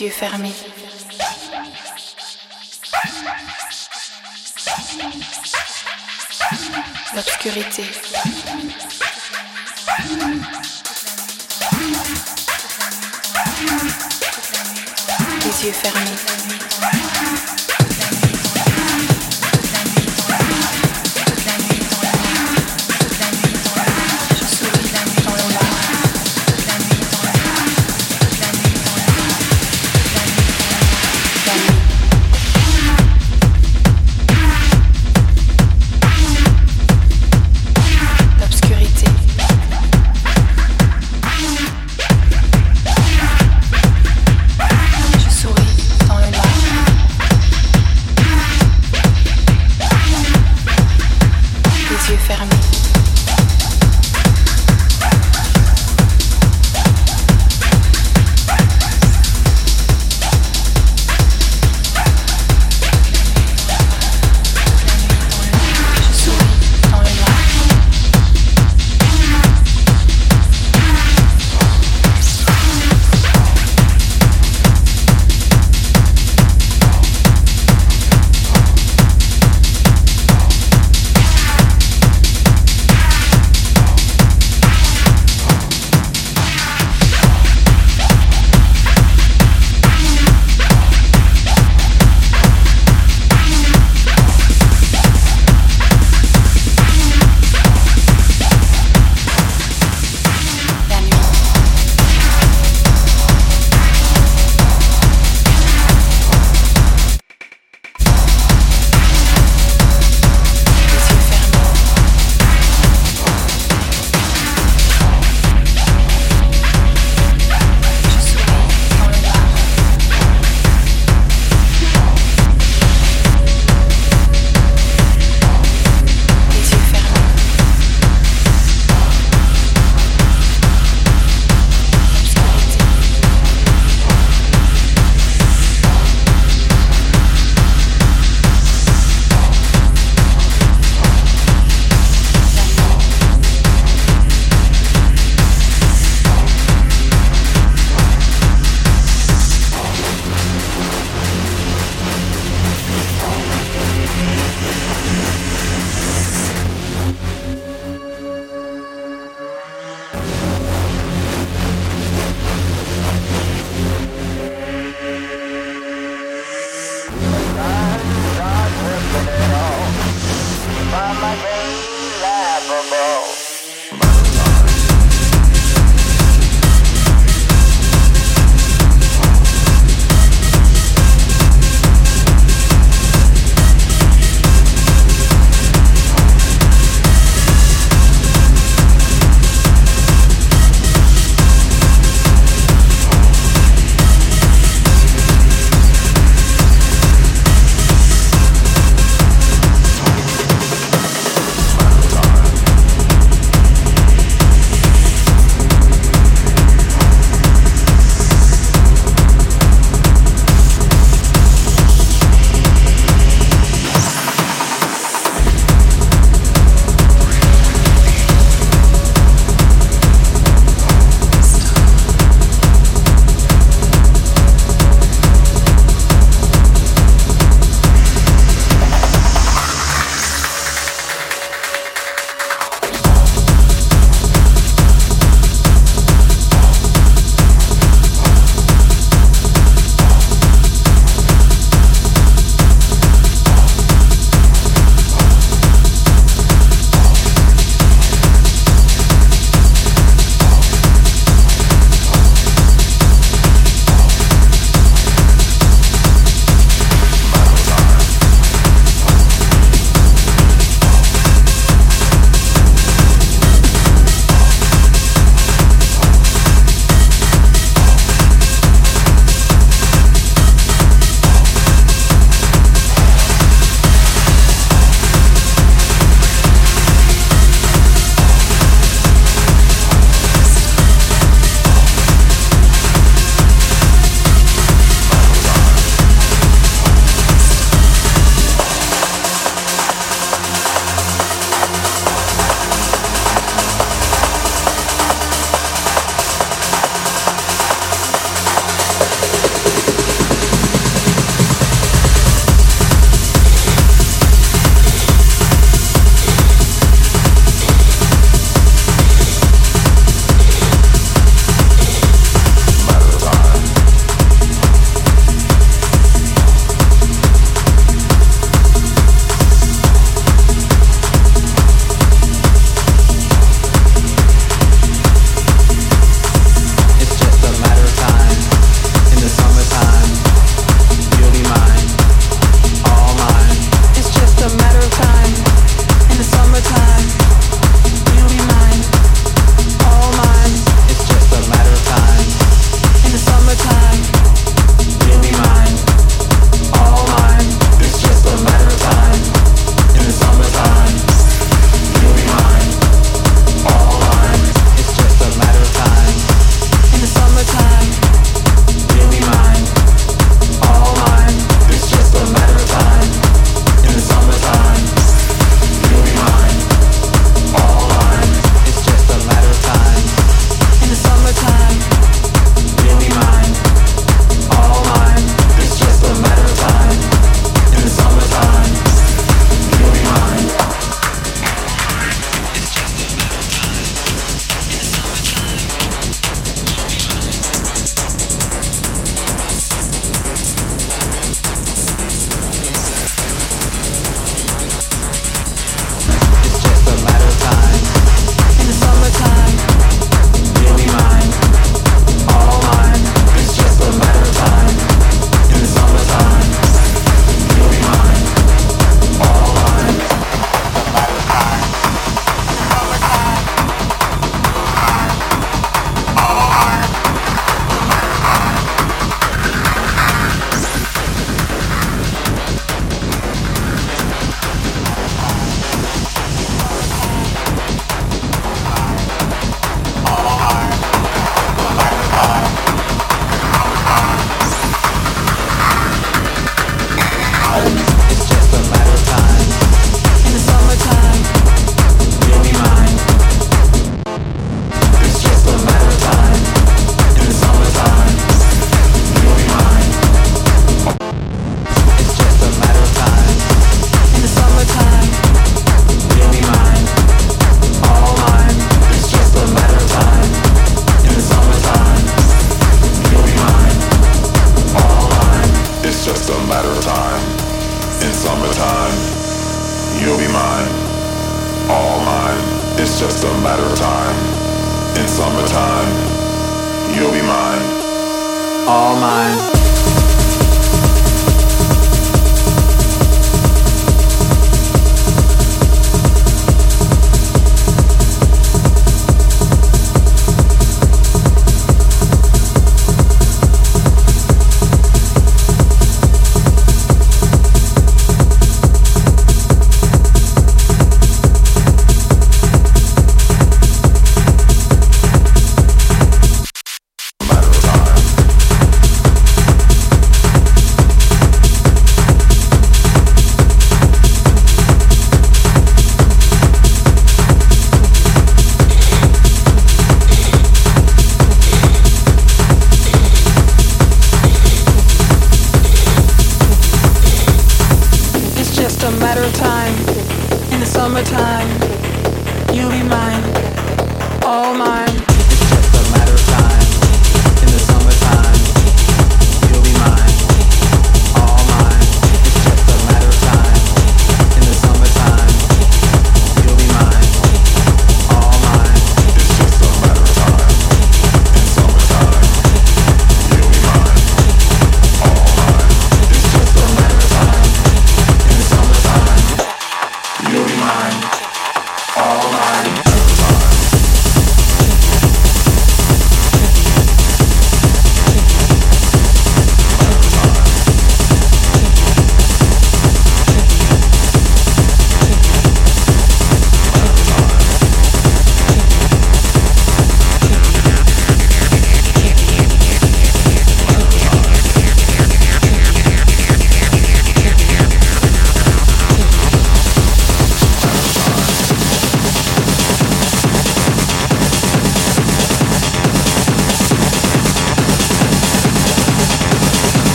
les yeux fermés.